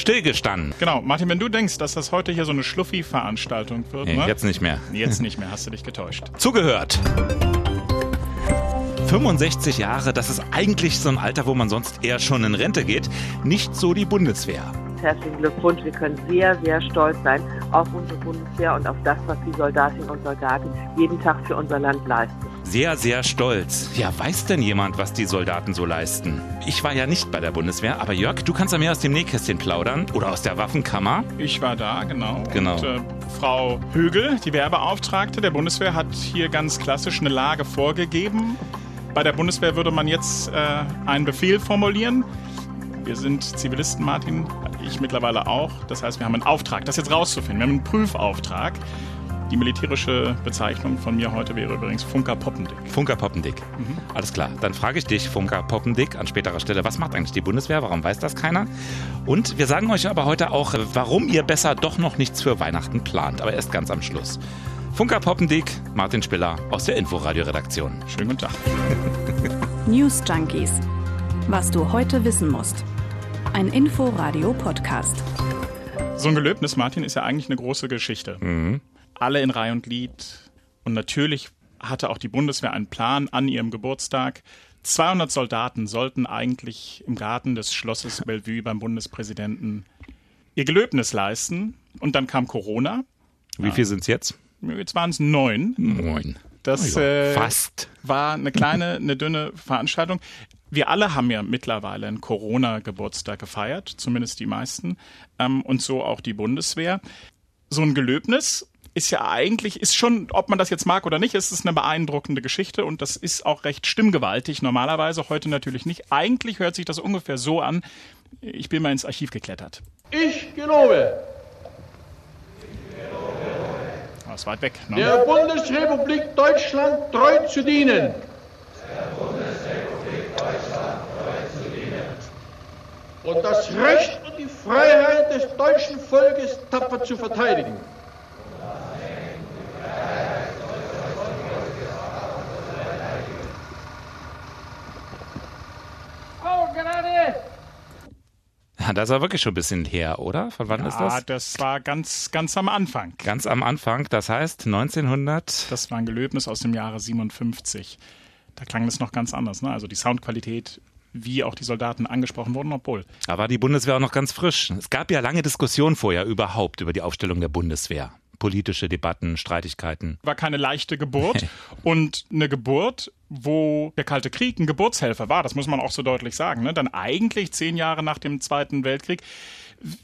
stillgestanden. Genau, Martin, wenn du denkst, dass das heute hier so eine Schluffi-Veranstaltung wird, Nee, ne? jetzt nicht mehr. Jetzt nicht mehr, hast du dich getäuscht. Zugehört. 65 Jahre, das ist eigentlich so ein Alter, wo man sonst eher schon in Rente geht. Nicht so die Bundeswehr. Herzlichen Glückwunsch. Wir können sehr, sehr stolz sein auf unsere Bundeswehr und auf das, was die Soldatinnen und Soldaten jeden Tag für unser Land leisten. Sehr, sehr stolz. Ja, weiß denn jemand, was die Soldaten so leisten? Ich war ja nicht bei der Bundeswehr, aber Jörg, du kannst ja mehr aus dem Nähkästchen plaudern oder aus der Waffenkammer. Ich war da, genau. Genau. Und äh, Frau Högel, die Werbeauftragte der Bundeswehr, hat hier ganz klassisch eine Lage vorgegeben. Bei der Bundeswehr würde man jetzt äh, einen Befehl formulieren. Wir sind Zivilisten, Martin, ich mittlerweile auch. Das heißt, wir haben einen Auftrag, das jetzt rauszufinden. Wir haben einen Prüfauftrag. Die militärische Bezeichnung von mir heute wäre übrigens Funker Poppendick. Funker Poppendick. Alles klar. Dann frage ich dich, Funker Poppendick, an späterer Stelle, was macht eigentlich die Bundeswehr? Warum weiß das keiner? Und wir sagen euch aber heute auch, warum ihr besser doch noch nichts für Weihnachten plant. Aber erst ganz am Schluss. Funker Poppendick, Martin Spiller aus der Inforadio-Redaktion. Schönen guten Tag. News Junkies. Was du heute wissen musst. Ein Info-Radio-Podcast. So ein Gelöbnis, Martin, ist ja eigentlich eine große Geschichte. Alle in Reihe und Glied. Und natürlich hatte auch die Bundeswehr einen Plan an ihrem Geburtstag. 200 Soldaten sollten eigentlich im Garten des Schlosses Bellevue beim Bundespräsidenten ihr Gelöbnis leisten. Und dann kam Corona. Wie viel sind's jetzt? Jetzt waren es neun. Moin. Das Oh ja, äh, fast. war eine kleine, eine dünne Veranstaltung. Wir alle haben ja mittlerweile einen Corona-Geburtstag gefeiert, zumindest die meisten, ähm, und so auch die Bundeswehr. So ein Gelöbnis ist ja eigentlich, ist schon, ob man das jetzt mag oder nicht, ist es eine beeindruckende Geschichte und das ist auch recht stimmgewaltig normalerweise, heute natürlich nicht. Eigentlich hört sich das ungefähr so an, ich bin mal ins Archiv geklettert. Ich gelobe, Das ist weit weg. Ne? der Bundesrepublik Deutschland treu zu dienen. Und das Recht und die Freiheit des deutschen Volkes tapfer zu verteidigen. Ja, das war wirklich schon ein bisschen her, oder? Von wann ist Ah, das? das war ganz, ganz am Anfang. Ganz am Anfang, das heißt 1900. Das war ein Gelöbnis aus dem Jahre 57. Da klang das noch ganz anders. Ne? Also die Soundqualität, wie auch die Soldaten angesprochen wurden, obwohl. Da war die Bundeswehr auch noch ganz frisch. Es gab ja lange Diskussionen vorher überhaupt über die Aufstellung der Bundeswehr. Politische Debatten, Streitigkeiten. War keine leichte Geburt und eine Geburt, wo der Kalte Krieg ein Geburtshelfer war, das muss man auch so deutlich sagen. Ne? Dann eigentlich zehn Jahre nach dem Zweiten Weltkrieg.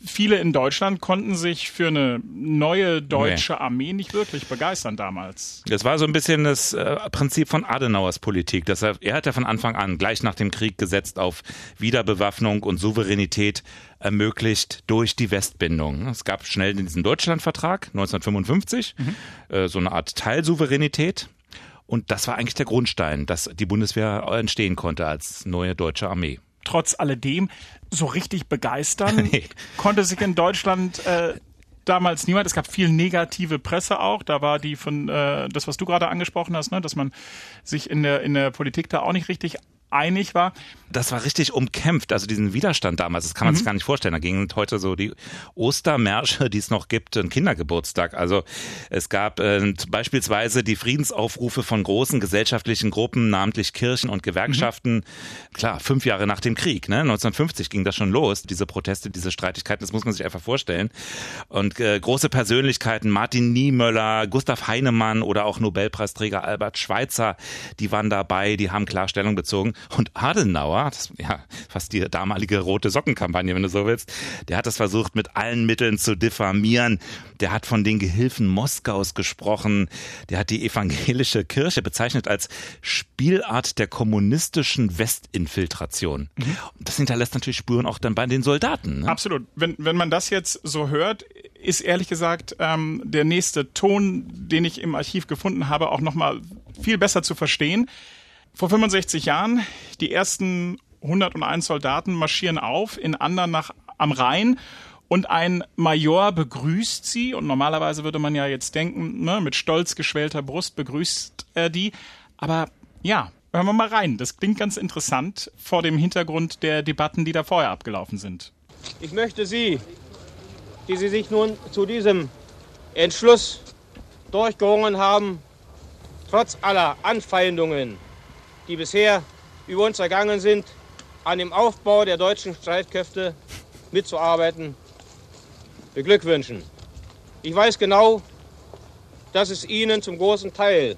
Viele in Deutschland konnten sich für eine neue deutsche Armee nicht wirklich begeistern damals. Das war so ein bisschen das äh, Prinzip von Adenauers Politik. Deshalb, er hat ja von Anfang an gleich nach dem Krieg gesetzt auf Wiederbewaffnung und Souveränität ermöglicht durch die Westbindung. Es gab schnell diesen Deutschlandvertrag 1955, äh, so eine Art Teilsouveränität. Und das war eigentlich der Grundstein, dass die Bundeswehr entstehen konnte als neue deutsche Armee. Trotz alledem so richtig begeistern Nee. konnte sich in Deutschland äh, damals niemand. Es gab viel negative Presse auch. Da war die von äh, das, was du gerade angesprochen hast, ne, dass man sich in der in der Politik da auch nicht richtig einig war. Das war richtig umkämpft, also diesen Widerstand damals, das kann man sich gar nicht vorstellen. Da gingen heute so die Ostermärsche, die es noch gibt, ein Kindergeburtstag. Also es gab äh, beispielsweise die Friedensaufrufe von großen gesellschaftlichen Gruppen, namentlich Kirchen und Gewerkschaften. Klar, fünf Jahre nach dem Krieg, ne? 1950 ging das schon los, diese Proteste, diese Streitigkeiten, das muss man sich einfach vorstellen. Und äh, große Persönlichkeiten, Martin Niemöller, Gustav Heinemann oder auch Nobelpreisträger Albert Schweitzer, die waren dabei, die haben klar Stellung bezogen. Und Adenauer, das, ja, fast die damalige rote Sockenkampagne, wenn du so willst, der hat das versucht, mit allen Mitteln zu diffamieren. Der hat von den Gehilfen Moskaus gesprochen. Der hat die evangelische Kirche bezeichnet als Spielart der kommunistischen Westinfiltration. Und das hinterlässt natürlich Spuren auch dann bei den Soldaten. Ne? Absolut. Wenn, wenn man das jetzt so hört, ist ehrlich gesagt ähm, der nächste Ton, den ich im Archiv gefunden habe, auch nochmal viel besser zu verstehen. Vor 65 Jahren, die ersten 101 Soldaten marschieren auf in Andernach am Rhein und ein Major begrüßt sie. Und normalerweise würde man ja jetzt denken, ne, mit stolz geschwellter Brust begrüßt er die. Aber ja, hören wir mal rein. Das klingt ganz interessant vor dem Hintergrund der Debatten, die da vorher abgelaufen sind. Ich möchte Sie, die Sie sich nun zu diesem Entschluss durchgerungen haben, trotz aller Anfeindungen, die bisher über uns ergangen sind, an dem Aufbau der deutschen Streitkräfte mitzuarbeiten, beglückwünschen. Ich weiß genau, dass es Ihnen zum großen Teil,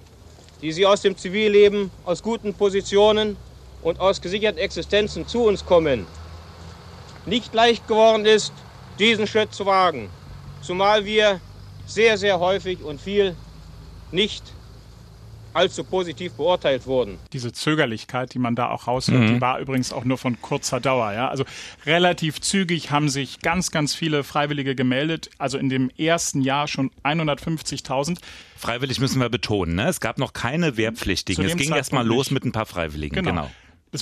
die Sie aus dem Zivilleben, aus guten Positionen und aus gesicherten Existenzen zu uns kommen, nicht leicht geworden ist, diesen Schritt zu wagen, zumal wir sehr, sehr häufig und viel nicht allzu positiv beurteilt wurden. Diese Zögerlichkeit, die man da auch raushört, mhm. die war übrigens auch nur von kurzer Dauer. Ja? Also relativ zügig haben sich ganz, ganz viele Freiwillige gemeldet. Also in dem ersten Jahr schon 150.000. Freiwillig müssen wir betonen. Ne? Es gab noch keine Wehrpflichtigen. Es ging erst mal los mit ein paar Freiwilligen. Genau. genau.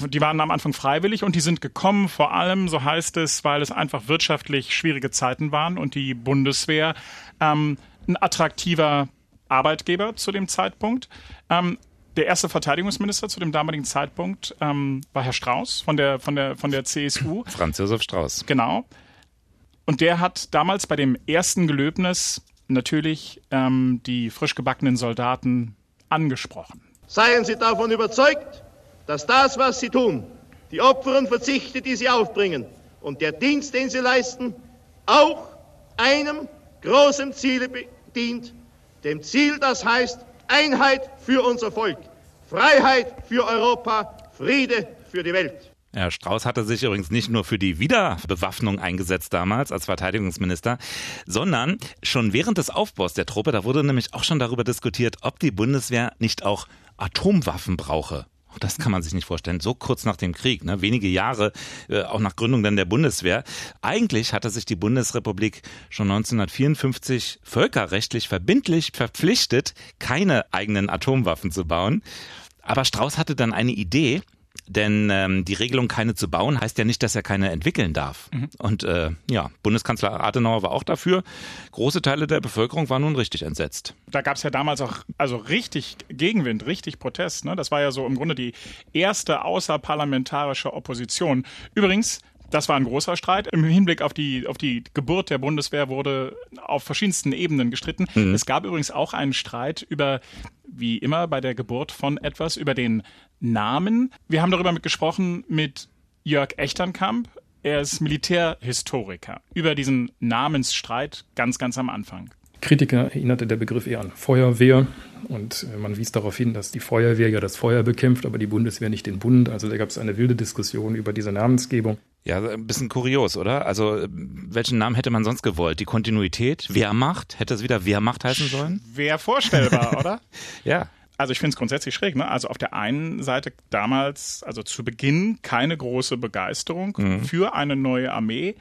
Die waren am Anfang freiwillig und die sind gekommen, vor allem, so heißt es, weil es einfach wirtschaftlich schwierige Zeiten waren und die Bundeswehr ähm, ein attraktiver Arbeitgeber zu dem Zeitpunkt. Ähm, der erste Verteidigungsminister zu dem damaligen Zeitpunkt ähm, war Herr Strauß von der, von der, von der CSU. Franz Josef Strauß. Genau. Und der hat damals bei dem ersten Gelöbnis natürlich ähm, die frisch gebackenen Soldaten angesprochen. Seien Sie davon überzeugt, dass das, was Sie tun, die Opfer und Verzichte, die Sie aufbringen und der Dienst, den Sie leisten, auch einem großen Ziele dient, dem Ziel, das heißt Einheit für unser Volk, Freiheit für Europa, Friede für die Welt. Ja, Strauß hatte sich übrigens nicht nur für die Wiederbewaffnung eingesetzt damals als Verteidigungsminister, sondern schon während des Aufbaus der Truppe, da wurde nämlich auch schon darüber diskutiert, ob die Bundeswehr nicht auch Atomwaffen brauche. Das kann man sich nicht vorstellen. So kurz nach dem Krieg, ne? wenige Jahre, äh, auch nach Gründung dann der Bundeswehr. Eigentlich hatte sich die Bundesrepublik schon 1954 völkerrechtlich verbindlich verpflichtet, keine eigenen Atomwaffen zu bauen. Aber Strauß hatte dann eine Idee, denn ähm, die Regelung, keine zu bauen, heißt ja nicht, dass er keine entwickeln darf. Mhm. Und äh, ja, Bundeskanzler Adenauer war auch dafür. Große Teile der Bevölkerung waren nun richtig entsetzt. Da gab es ja damals auch also richtig Gegenwind, richtig Protest. Ne? Das war ja so im Grunde die erste außerparlamentarische Opposition. Übrigens, das war ein großer Streit. Im Hinblick auf die, auf die Geburt der Bundeswehr wurde auf verschiedensten Ebenen gestritten. Mhm. Es gab übrigens auch einen Streit über, wie immer bei der Geburt von etwas, über den Namen. Wir haben darüber gesprochen mit Jörg Echternkamp. Er ist Militärhistoriker. Über diesen Namensstreit ganz, ganz am Anfang. Kritiker erinnerte der Begriff eher an Feuerwehr und äh, man wies darauf hin, dass die Feuerwehr ja das Feuer bekämpft, aber die Bundeswehr nicht den Bund. Also da gab es eine wilde Diskussion über diese Namensgebung. Ja, ein bisschen kurios, oder? Also welchen Namen hätte man sonst gewollt? Die Kontinuität? Wehrmacht? Hätte es wieder Wehrmacht heißen sollen? Wäre vorstellbar, oder? ja. Also ich finde es grundsätzlich schräg. Ne? Also auf der einen Seite damals, also zu Beginn keine große Begeisterung mhm. für eine neue Armee,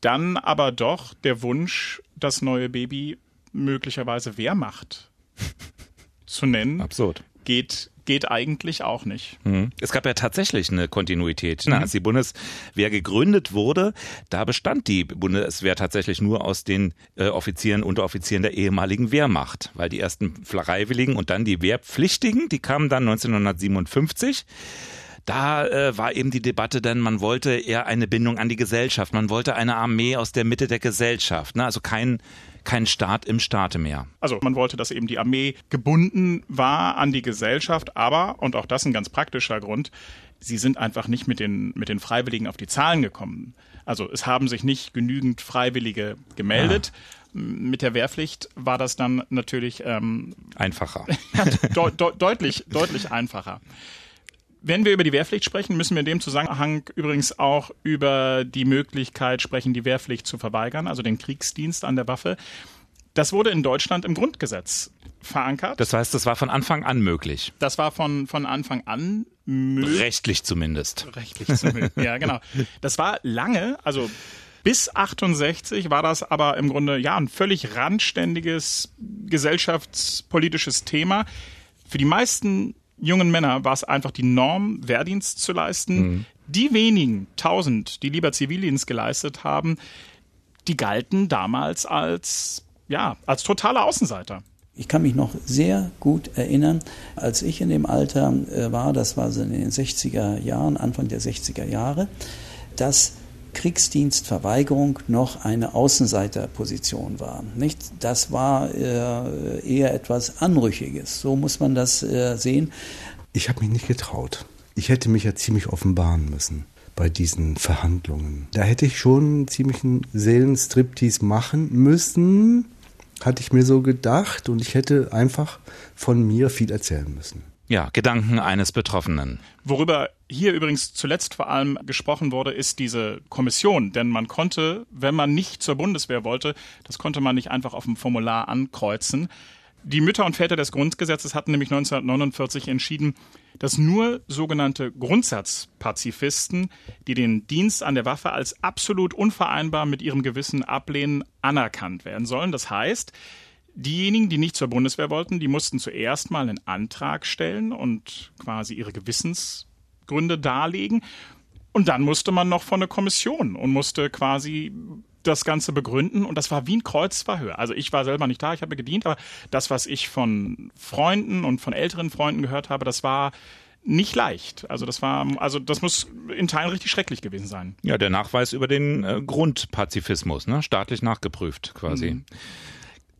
dann aber doch der Wunsch, das neue Baby möglicherweise Wehrmacht zu nennen. Absurd. Geht, geht eigentlich auch nicht. Mhm. Es gab ja tatsächlich eine Kontinuität. Mhm. Als die Bundeswehr gegründet wurde, da bestand die Bundeswehr tatsächlich nur aus den äh, Offizieren, Unteroffizieren der ehemaligen Wehrmacht, weil die ersten Freiwilligen und dann die Wehrpflichtigen, die kamen dann 1957 da äh, war eben die Debatte denn, man wollte eher eine Bindung an die Gesellschaft, man wollte eine Armee aus der Mitte der Gesellschaft, ne? also kein kein Staat im Staate mehr. Also man wollte, dass eben die Armee gebunden war an die Gesellschaft, aber, und auch das ein ganz praktischer Grund, sie sind einfach nicht mit den, mit den Freiwilligen auf die Zahlen gekommen. Also es haben sich nicht genügend Freiwillige gemeldet. Ja. Mit der Wehrpflicht war das dann natürlich ähm, einfacher. de de deutlich, deutlich einfacher. Wenn wir über die Wehrpflicht sprechen, müssen wir in dem Zusammenhang übrigens auch über die Möglichkeit sprechen, die Wehrpflicht zu verweigern, also den Kriegsdienst an der Waffe. Das wurde in Deutschland im Grundgesetz verankert. Das heißt, das war von Anfang an möglich. Das war von, von Anfang an möglich. Rechtlich zumindest. Rechtlich zumindest, ja, genau. Das war lange, also bis 68 war das aber im Grunde ja ein völlig randständiges gesellschaftspolitisches Thema. Für die meisten jungen Männer war es einfach die Norm, Wehrdienst zu leisten. Mhm. Die wenigen tausend, die lieber Zivildienst geleistet haben, die galten damals als, ja, als totale Außenseiter. Ich kann mich noch sehr gut erinnern, als ich in dem Alter äh, war, das war so in den 60er Jahren, Anfang der 60er Jahre, dass Kriegsdienstverweigerung noch eine Außenseiterposition war. Nicht? Das war äh, eher etwas Anrüchiges. So muss man das äh, sehen. Ich habe mich nicht getraut. Ich hätte mich ja ziemlich offenbaren müssen bei diesen Verhandlungen. Da hätte ich schon einen ziemlichen Seelenstriptease machen müssen, hatte ich mir so gedacht und ich hätte einfach von mir viel erzählen müssen. Ja, Gedanken eines Betroffenen. Worüber hier übrigens zuletzt vor allem gesprochen wurde, ist diese Kommission. Denn man konnte, wenn man nicht zur Bundeswehr wollte, das konnte man nicht einfach auf dem Formular ankreuzen. Die Mütter und Väter des Grundgesetzes hatten nämlich 1949 entschieden, dass nur sogenannte Grundsatzpazifisten, die den Dienst an der Waffe als absolut unvereinbar mit ihrem Gewissen ablehnen, anerkannt werden sollen. Das heißt, Diejenigen, die nicht zur Bundeswehr wollten, die mussten zuerst mal einen Antrag stellen und quasi ihre Gewissensgründe darlegen. Und dann musste man noch von der Kommission und musste quasi das Ganze begründen und das war wie ein Kreuzverhör. Also ich war selber nicht da, ich habe gedient, aber das, was ich von Freunden und von älteren Freunden gehört habe, das war nicht leicht. Also das war, also das muss in Teilen richtig schrecklich gewesen sein. Ja, der Nachweis über den äh, Grundpazifismus, ne? staatlich nachgeprüft quasi. Mhm.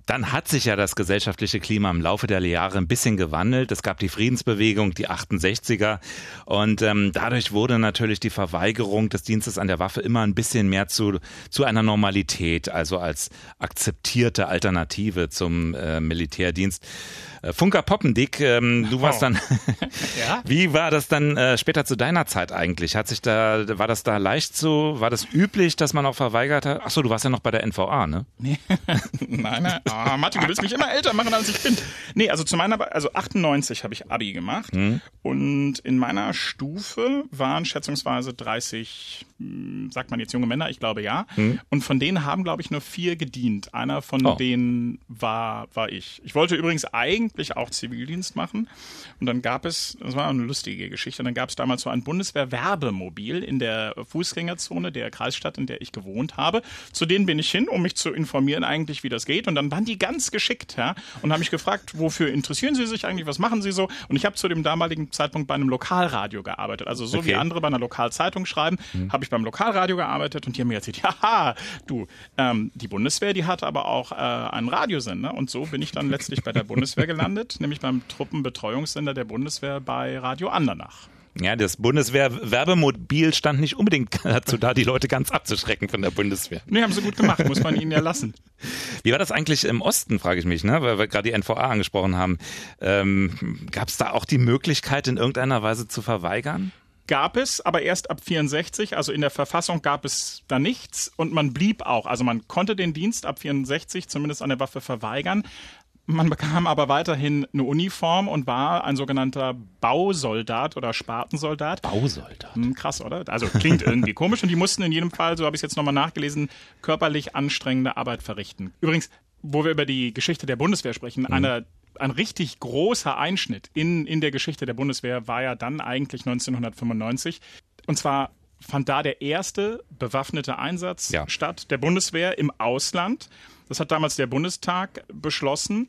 Dann hat sich ja das gesellschaftliche Klima im Laufe der Jahre ein bisschen gewandelt. Es gab die Friedensbewegung, die 68er. Und ähm, dadurch wurde natürlich die Verweigerung des Dienstes an der Waffe immer ein bisschen mehr zu, zu einer Normalität, also als akzeptierte Alternative zum äh, Militärdienst. Äh, Funker Poppendick, ähm, du warst oh. dann. ja? Wie war das dann äh, später zu deiner Zeit eigentlich? Hat sich da, war das da leicht so? War das üblich, dass man auch verweigert hat? Achso, du warst ja noch bei der NVA, ne? Nee. nein, nein. Oh, Martin, du willst mich immer älter machen, als ich bin. Nee, also zu meiner, also 98 habe ich Abi gemacht. Mhm. Und in meiner Stufe waren schätzungsweise 30, hm, sagt man jetzt junge Männer, ich glaube ja. Mhm. Und von denen haben, glaube ich, nur vier gedient. Einer von oh. denen war, war ich. Ich wollte übrigens eigentlich auch Zivildienst machen. Und dann gab es, das war eine lustige Geschichte, dann gab es damals so ein Bundeswehr-Werbemobil in der Fußgängerzone der Kreisstadt, in der ich gewohnt habe. Zu denen bin ich hin, um mich zu informieren eigentlich, wie das geht. Und dann waren die ganz geschickt ja, und haben mich gefragt, wofür interessieren Sie sich eigentlich, was machen Sie so? Und ich habe zu dem damaligen Zeitpunkt bei einem Lokalradio gearbeitet. Also so okay. wie andere bei einer Lokalzeitung schreiben, mhm. habe ich beim Lokalradio gearbeitet und die haben mir erzählt, haha, du, ähm, die Bundeswehr, die hat aber auch äh, einen Radiosender. Und so bin ich dann letztlich bei der Bundeswehr gelandet gelandet, nämlich beim Truppenbetreuungssender der Bundeswehr bei Radio Andernach. Ja, das Bundeswehr-Werbemobil stand nicht unbedingt dazu da, die Leute ganz abzuschrecken von der Bundeswehr. Nee, haben sie gut gemacht, muss man ihnen ja lassen. Wie war das eigentlich im Osten, frage ich mich, ne? weil wir gerade die NVA angesprochen haben. Ähm, Gab es da auch die Möglichkeit, in irgendeiner Weise zu verweigern? Gab es, aber erst ab 64, also in der Verfassung gab es da nichts und man blieb auch. Also man konnte den Dienst ab 64 zumindest an der Waffe verweigern. Man bekam aber weiterhin eine Uniform und war ein sogenannter Bausoldat oder Spartensoldat. Bausoldat. Hm, krass, oder? Also klingt irgendwie komisch. Und die mussten in jedem Fall, so habe ich es jetzt nochmal nachgelesen, körperlich anstrengende Arbeit verrichten. Übrigens, wo wir über die Geschichte der Bundeswehr sprechen, mhm. eine, ein richtig großer Einschnitt in, in der Geschichte der Bundeswehr war ja dann eigentlich 1995. Und zwar fand da der erste bewaffnete Einsatz ja. statt der Bundeswehr im Ausland. Das hat damals der Bundestag beschlossen.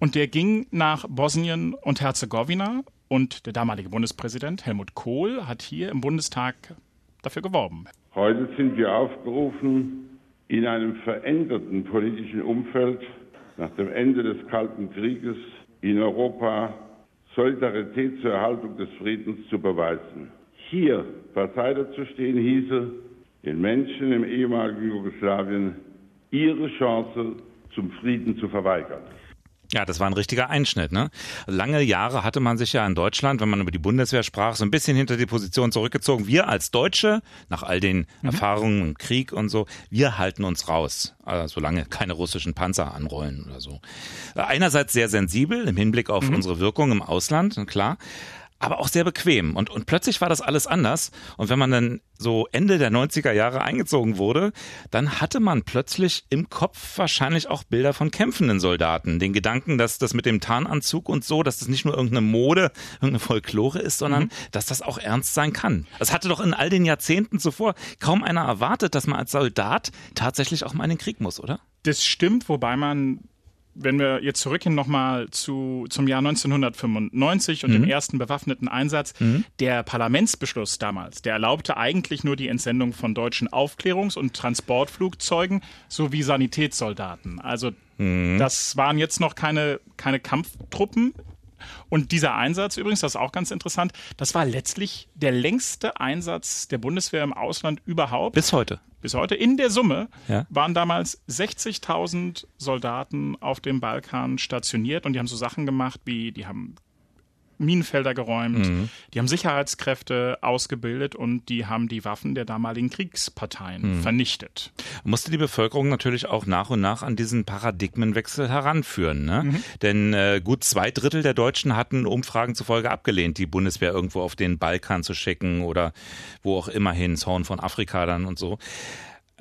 Und der ging nach Bosnien und Herzegowina. Und der damalige Bundespräsident Helmut Kohl hat hier im Bundestag dafür geworben. Heute sind wir aufgerufen, in einem veränderten politischen Umfeld nach dem Ende des Kalten Krieges in Europa Solidarität zur Erhaltung des Friedens zu beweisen. Hier beiseite zu stehen hieße, den Menschen im ehemaligen Jugoslawien ihre Chance zum Frieden zu verweigern. Ja, das war ein richtiger Einschnitt. Ne? Lange Jahre hatte man sich ja in Deutschland, wenn man über die Bundeswehr sprach, so ein bisschen hinter die Position zurückgezogen. Wir als Deutsche, nach all den mhm. Erfahrungen im Krieg und so, wir halten uns raus, also solange keine russischen Panzer anrollen oder so. Einerseits sehr sensibel im Hinblick auf mhm. unsere Wirkung im Ausland, klar aber auch sehr bequem. Und, und plötzlich war das alles anders. Und wenn man dann so Ende der 90er Jahre eingezogen wurde, dann hatte man plötzlich im Kopf wahrscheinlich auch Bilder von kämpfenden Soldaten. Den Gedanken, dass das mit dem Tarnanzug und so, dass das nicht nur irgendeine Mode, irgendeine Folklore ist, sondern mhm. dass das auch ernst sein kann. Das hatte doch in all den Jahrzehnten zuvor kaum einer erwartet, dass man als Soldat tatsächlich auch mal in den Krieg muss, oder? Das stimmt, wobei man wenn wir jetzt zurückgehen nochmal zu, zum Jahr 1995 und mhm. dem ersten bewaffneten Einsatz, mhm. der Parlamentsbeschluss damals, der erlaubte eigentlich nur die Entsendung von deutschen Aufklärungs- und Transportflugzeugen sowie Sanitätssoldaten. Also mhm. das waren jetzt noch keine, keine Kampftruppen und dieser Einsatz übrigens, das ist auch ganz interessant, das war letztlich der längste Einsatz der Bundeswehr im Ausland überhaupt. Bis heute. Bis heute. In der Summe ja. waren damals 60.000 Soldaten auf dem Balkan stationiert und die haben so Sachen gemacht wie, die haben Minenfelder geräumt, mhm. die haben Sicherheitskräfte ausgebildet und die haben die Waffen der damaligen Kriegsparteien mhm. vernichtet. Musste die Bevölkerung natürlich auch nach und nach an diesen Paradigmenwechsel heranführen. Ne? Mhm. Denn äh, gut zwei Drittel der Deutschen hatten Umfragen zufolge abgelehnt, die Bundeswehr irgendwo auf den Balkan zu schicken oder wo auch immer hin, das Horn von Afrika dann und so.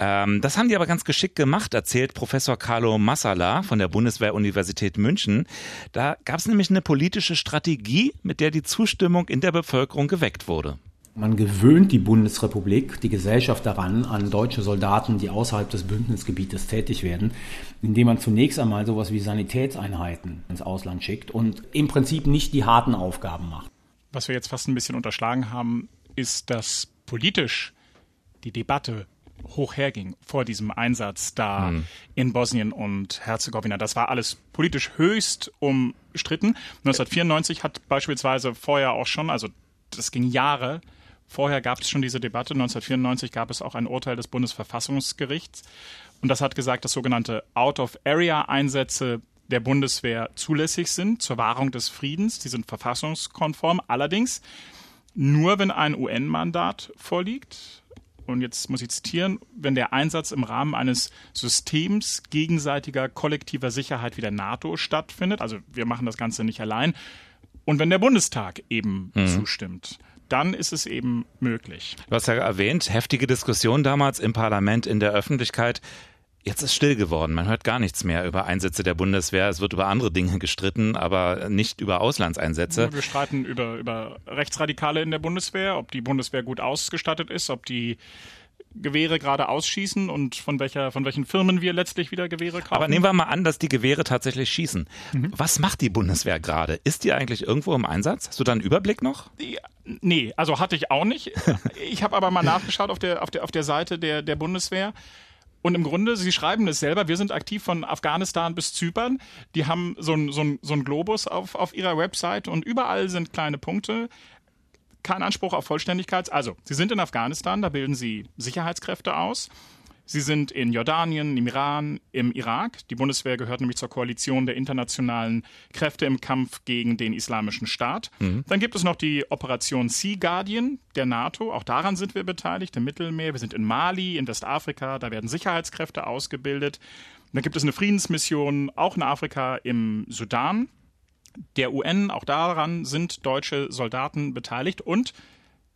Ähm, das haben die aber ganz geschickt gemacht, erzählt Professor Carlo Massala von der Bundeswehr-Universität München. Da gab es nämlich eine politische Strategie, mit der die Zustimmung in der Bevölkerung geweckt wurde. Man gewöhnt die Bundesrepublik, die Gesellschaft daran, an deutsche Soldaten, die außerhalb des Bündnisgebietes tätig werden, indem man zunächst einmal sowas wie Sanitätseinheiten ins Ausland schickt und im Prinzip nicht die harten Aufgaben macht. Was wir jetzt fast ein bisschen unterschlagen haben, ist, dass politisch die Debatte hoch herging vor diesem Einsatz da hm. in Bosnien und Herzegowina. Das war alles politisch höchst umstritten. 1994 hat beispielsweise vorher auch schon, also das ging Jahre, vorher gab es schon diese Debatte. 1994 gab es auch ein Urteil des Bundesverfassungsgerichts. Und das hat gesagt, dass sogenannte Out-of-Area-Einsätze der Bundeswehr zulässig sind zur Wahrung des Friedens. Die sind verfassungskonform. Allerdings nur, wenn ein UN-Mandat vorliegt und jetzt muss ich zitieren, wenn der Einsatz im Rahmen eines Systems gegenseitiger kollektiver Sicherheit wie der NATO stattfindet, also wir machen das Ganze nicht allein, und wenn der Bundestag eben mhm. zustimmt dann ist es eben möglich. Du hast ja erwähnt, heftige Diskussion damals im Parlament, in der Öffentlichkeit. Jetzt ist still geworden. Man hört gar nichts mehr über Einsätze der Bundeswehr. Es wird über andere Dinge gestritten, aber nicht über Auslandseinsätze. Wir streiten über, über Rechtsradikale in der Bundeswehr, ob die Bundeswehr gut ausgestattet ist, ob die Gewehre gerade ausschießen und von welcher, von welchen Firmen wir letztlich wieder Gewehre kaufen. Aber nehmen wir mal an, dass die Gewehre tatsächlich schießen. Mhm. Was macht die Bundeswehr gerade? Ist die eigentlich irgendwo im Einsatz? Hast du da einen Überblick noch? Die, nee, also hatte ich auch nicht. ich habe aber mal nachgeschaut auf der, auf der, auf der Seite der, der Bundeswehr. Und im Grunde, Sie schreiben es selber, wir sind aktiv von Afghanistan bis Zypern. Die haben so ein, so so ein Globus auf, auf ihrer Website und überall sind kleine Punkte. Kein Anspruch auf Vollständigkeit. Also, Sie sind in Afghanistan, da bilden Sie Sicherheitskräfte aus. Sie sind in Jordanien, im Iran, im Irak. Die Bundeswehr gehört nämlich zur Koalition der internationalen Kräfte im Kampf gegen den Islamischen Staat. Mhm. Dann gibt es noch die Operation Sea Guardian der NATO. Auch daran sind wir beteiligt, im Mittelmeer. Wir sind in Mali, in Westafrika. Da werden Sicherheitskräfte ausgebildet. Dann gibt es eine Friedensmission auch in Afrika im Sudan. Der UN, auch daran sind deutsche Soldaten beteiligt und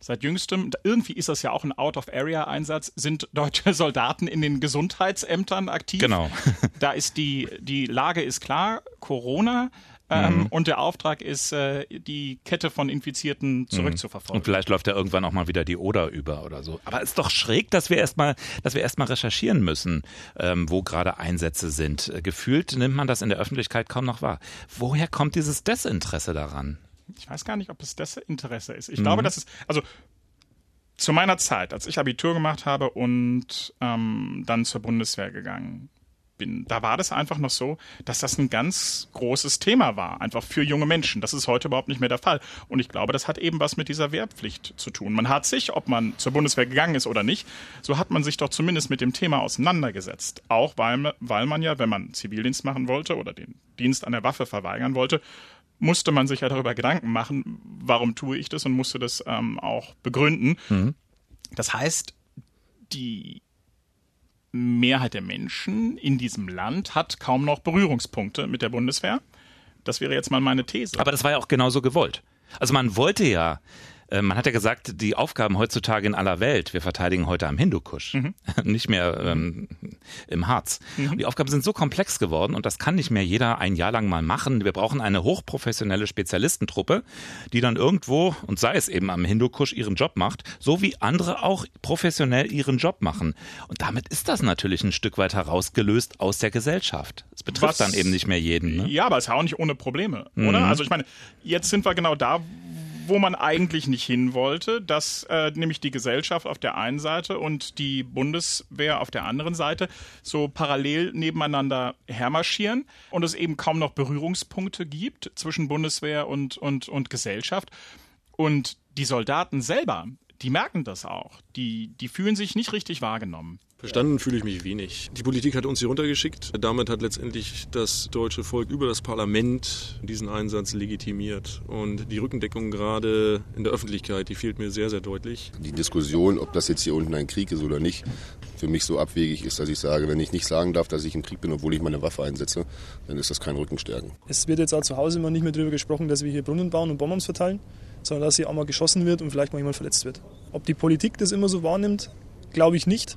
Seit jüngstem, irgendwie ist das ja auch ein Out-of-Area-Einsatz, sind deutsche Soldaten in den Gesundheitsämtern aktiv. Genau. da ist die, die Lage ist klar, Corona. Ähm, mhm. Und der Auftrag ist, äh, die Kette von Infizierten mhm. zurückzuverfolgen. Und vielleicht läuft ja irgendwann auch mal wieder die Oder über oder so. Aber es ist doch schräg, dass wir erstmal, dass wir erstmal recherchieren müssen, ähm, wo gerade Einsätze sind. Gefühlt nimmt man das in der Öffentlichkeit kaum noch wahr. Woher kommt dieses Desinteresse daran? Ich weiß gar nicht, ob es das Interesse ist. Ich mhm. glaube, dass es, also zu meiner Zeit, als ich Abitur gemacht habe und ähm, dann zur Bundeswehr gegangen bin, da war das einfach noch so, dass das ein ganz großes Thema war, einfach für junge Menschen. Das ist heute überhaupt nicht mehr der Fall. Und ich glaube, das hat eben was mit dieser Wehrpflicht zu tun. Man hat sich, ob man zur Bundeswehr gegangen ist oder nicht, so hat man sich doch zumindest mit dem Thema auseinandergesetzt. Auch weil, weil man ja, wenn man Zivildienst machen wollte oder den Dienst an der Waffe verweigern wollte, musste man sich ja darüber Gedanken machen, warum tue ich das und musste das ähm, auch begründen. Mhm. Das heißt, die Mehrheit der Menschen in diesem Land hat kaum noch Berührungspunkte mit der Bundeswehr. Das wäre jetzt mal meine These. Aber das war ja auch genauso gewollt. Also man wollte ja man hat ja gesagt, die Aufgaben heutzutage in aller Welt, wir verteidigen heute am Hindukusch, mhm. nicht mehr ähm, im Harz. Mhm. Die Aufgaben sind so komplex geworden und das kann nicht mehr jeder ein Jahr lang mal machen. Wir brauchen eine hochprofessionelle Spezialistentruppe, die dann irgendwo, und sei es eben am Hindukusch, ihren Job macht, so wie andere auch professionell ihren Job machen. Und damit ist das natürlich ein Stück weit herausgelöst aus der Gesellschaft. Es betrifft Was, dann eben nicht mehr jeden. Ne? Ja, aber es ist ja auch nicht ohne Probleme, oder? Mhm. Also ich meine, jetzt sind wir genau da, wo man eigentlich nicht hin wollte, dass äh, nämlich die Gesellschaft auf der einen Seite und die Bundeswehr auf der anderen Seite so parallel nebeneinander hermarschieren und es eben kaum noch Berührungspunkte gibt zwischen Bundeswehr und, und, und Gesellschaft. Und die Soldaten selber, die merken das auch. Die, die fühlen sich nicht richtig wahrgenommen. Verstanden fühle ich mich wenig. Die Politik hat uns hier runtergeschickt. Damit hat letztendlich das deutsche Volk über das Parlament diesen Einsatz legitimiert. Und die Rückendeckung gerade in der Öffentlichkeit, die fehlt mir sehr, sehr deutlich. Die Diskussion, ob das jetzt hier unten ein Krieg ist oder nicht, für mich so abwegig ist, dass ich sage, wenn ich nicht sagen darf, dass ich im Krieg bin, obwohl ich meine Waffe einsetze, dann ist das kein Rückenstärken. Es wird jetzt auch zu Hause immer nicht mehr darüber gesprochen, dass wir hier Brunnen bauen und Bonbons verteilen, sondern dass hier auch mal geschossen wird und vielleicht mal jemand verletzt wird. Ob die Politik das immer so wahrnimmt, glaube ich nicht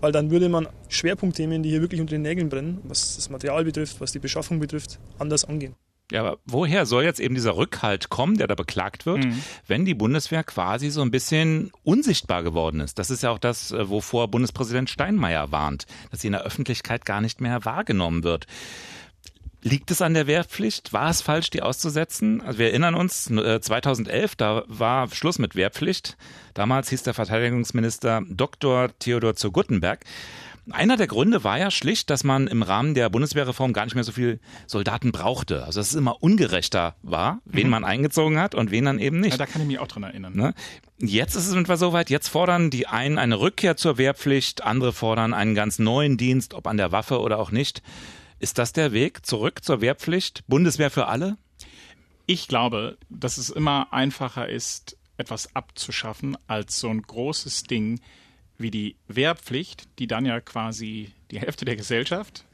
weil dann würde man Schwerpunktthemen, die hier wirklich unter den Nägeln brennen, was das Material betrifft, was die Beschaffung betrifft, anders angehen. Ja, aber woher soll jetzt eben dieser Rückhalt kommen, der da beklagt wird, mhm. wenn die Bundeswehr quasi so ein bisschen unsichtbar geworden ist? Das ist ja auch das, äh, wovor Bundespräsident Steinmeier warnt, dass sie in der Öffentlichkeit gar nicht mehr wahrgenommen wird. Liegt es an der Wehrpflicht? War es falsch, die auszusetzen? Also wir erinnern uns, 2011, äh, da war Schluss mit Wehrpflicht. Damals hieß der Verteidigungsminister Dr. Theodor zu Guttenberg. Einer der Gründe war ja schlicht, dass man im Rahmen der Bundeswehrreform gar nicht mehr so viel Soldaten brauchte. Also dass es immer ungerechter war, wen mhm. man eingezogen hat und wen dann eben nicht. Ja, da kann ich mich auch dran erinnern. Ne? Jetzt ist es etwa soweit, jetzt fordern die einen eine Rückkehr zur Wehrpflicht, andere fordern einen ganz neuen Dienst, ob an der Waffe oder auch nicht. Ist das der Weg zurück zur Wehrpflicht? Bundeswehr für alle? Ich glaube, dass es immer einfacher ist, etwas abzuschaffen, als so ein großes Ding wie die Wehrpflicht, die dann ja quasi die Hälfte der Gesellschaft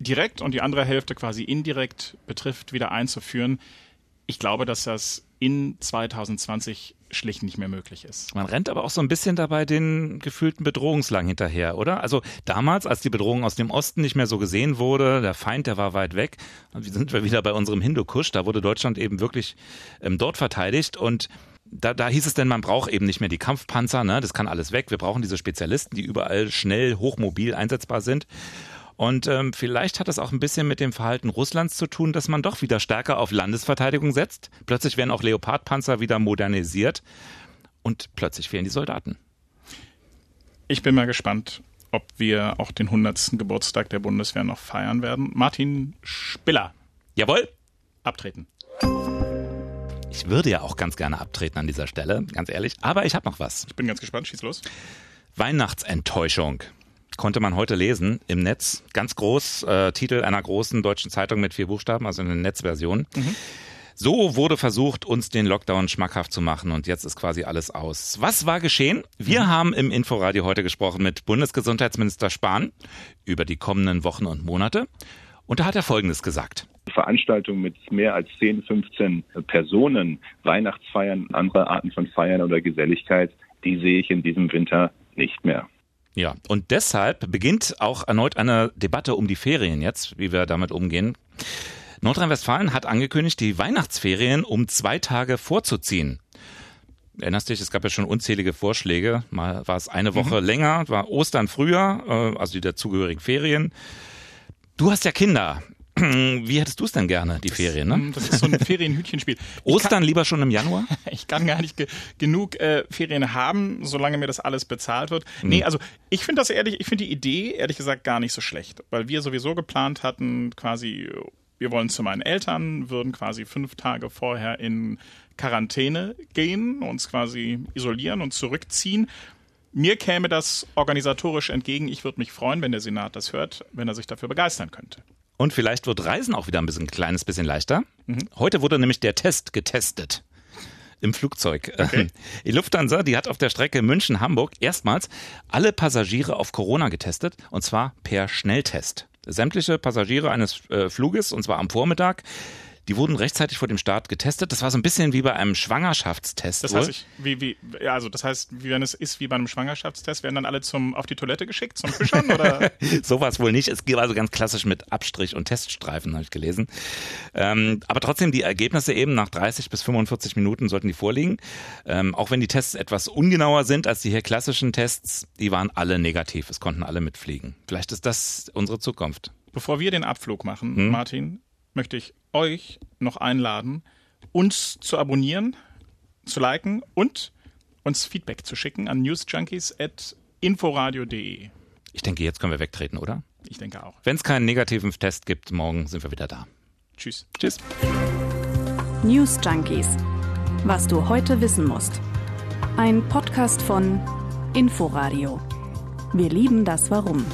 direkt und die andere Hälfte quasi indirekt betrifft, wieder einzuführen. Ich glaube, dass das in 2020 schlicht nicht mehr möglich ist. Man rennt aber auch so ein bisschen dabei den gefühlten Bedrohungslagen hinterher, oder? Also damals, als die Bedrohung aus dem Osten nicht mehr so gesehen wurde, der Feind, der war weit weg, sind wir wieder bei unserem Hindukusch, da wurde Deutschland eben wirklich ähm, dort verteidigt und da, da hieß es denn, man braucht eben nicht mehr die Kampfpanzer, ne? das kann alles weg, wir brauchen diese Spezialisten, die überall schnell, hochmobil einsetzbar sind. Und ähm, vielleicht hat das auch ein bisschen mit dem Verhalten Russlands zu tun, dass man doch wieder stärker auf Landesverteidigung setzt. Plötzlich werden auch Leopardpanzer wieder modernisiert und plötzlich fehlen die Soldaten. Ich bin mal gespannt, ob wir auch den 100. Geburtstag der Bundeswehr noch feiern werden. Martin Spiller. Jawohl. Abtreten. Ich würde ja auch ganz gerne abtreten an dieser Stelle, ganz ehrlich. Aber ich habe noch was. Ich bin ganz gespannt. Schieß los. Weihnachtsenttäuschung konnte man heute lesen im Netz. Ganz groß, äh, Titel einer großen deutschen Zeitung mit vier Buchstaben, also eine Netzversion. Mhm. So wurde versucht, uns den Lockdown schmackhaft zu machen und jetzt ist quasi alles aus. Was war geschehen? Wir mhm. haben im Inforadio heute gesprochen mit Bundesgesundheitsminister Spahn über die kommenden Wochen und Monate. Und da hat er Folgendes gesagt. Veranstaltungen mit mehr als 10, 15 Personen, Weihnachtsfeiern, andere Arten von Feiern oder Geselligkeit, die sehe ich in diesem Winter nicht mehr. Ja, und deshalb beginnt auch erneut eine Debatte um die Ferien jetzt, wie wir damit umgehen. Nordrhein-Westfalen hat angekündigt, die Weihnachtsferien um zwei Tage vorzuziehen. Erinnerst dich, es gab ja schon unzählige Vorschläge. Mal war es eine Woche mhm. länger, war Ostern früher, äh, also die dazugehörigen Ferien. Du hast ja Kinder. Wie hättest du es denn gerne, die das, Ferien? Ne? Das ist so ein Ferienhütchenspiel. Ostern kann, lieber schon im Januar? ich kann gar nicht ge genug äh, Ferien haben, solange mir das alles bezahlt wird. Mhm. Nee, also ich finde das ehrlich, ich finde die Idee ehrlich gesagt gar nicht so schlecht, weil wir sowieso geplant hatten, quasi, wir wollen zu meinen Eltern, würden quasi fünf Tage vorher in Quarantäne gehen, uns quasi isolieren und zurückziehen. Mir käme das organisatorisch entgegen. Ich würde mich freuen, wenn der Senat das hört, wenn er sich dafür begeistern könnte. Und vielleicht wird Reisen auch wieder ein bisschen, ein kleines bisschen leichter. Mhm. Heute wurde nämlich der Test getestet im Flugzeug. Okay. Die Lufthansa, die hat auf der Strecke München-Hamburg erstmals alle Passagiere auf Corona getestet und zwar per Schnelltest. Sämtliche Passagiere eines äh, Fluges, und zwar am Vormittag, Die wurden rechtzeitig vor dem Start getestet. Das war so ein bisschen wie bei einem Schwangerschaftstest. Das heißt, ich, wie, wie, ja, also das heißt, wie wenn es ist wie bei einem Schwangerschaftstest, werden dann alle zum auf die Toilette geschickt zum Fischern oder? Sowas wohl nicht. Es geht also ganz klassisch mit Abstrich und Teststreifen, habe ich gelesen. Ähm, aber trotzdem die Ergebnisse eben nach 30 bis 45 Minuten sollten die vorliegen. Ähm, auch wenn die Tests etwas ungenauer sind als die hier klassischen Tests, die waren alle negativ. Es konnten alle mitfliegen. Vielleicht ist das unsere Zukunft. Bevor wir den Abflug machen, hm? Martin, möchte ich euch noch einladen, uns zu abonnieren, zu liken und uns Feedback zu schicken an newsjunkies.inforadio.de. Ich denke, jetzt können wir wegtreten, oder? Ich denke auch. Wenn es keinen negativen Test gibt, morgen sind wir wieder da. Tschüss. Tschüss. News Junkies. Was du heute wissen musst. Ein Podcast von Inforadio. Wir lieben das Warum.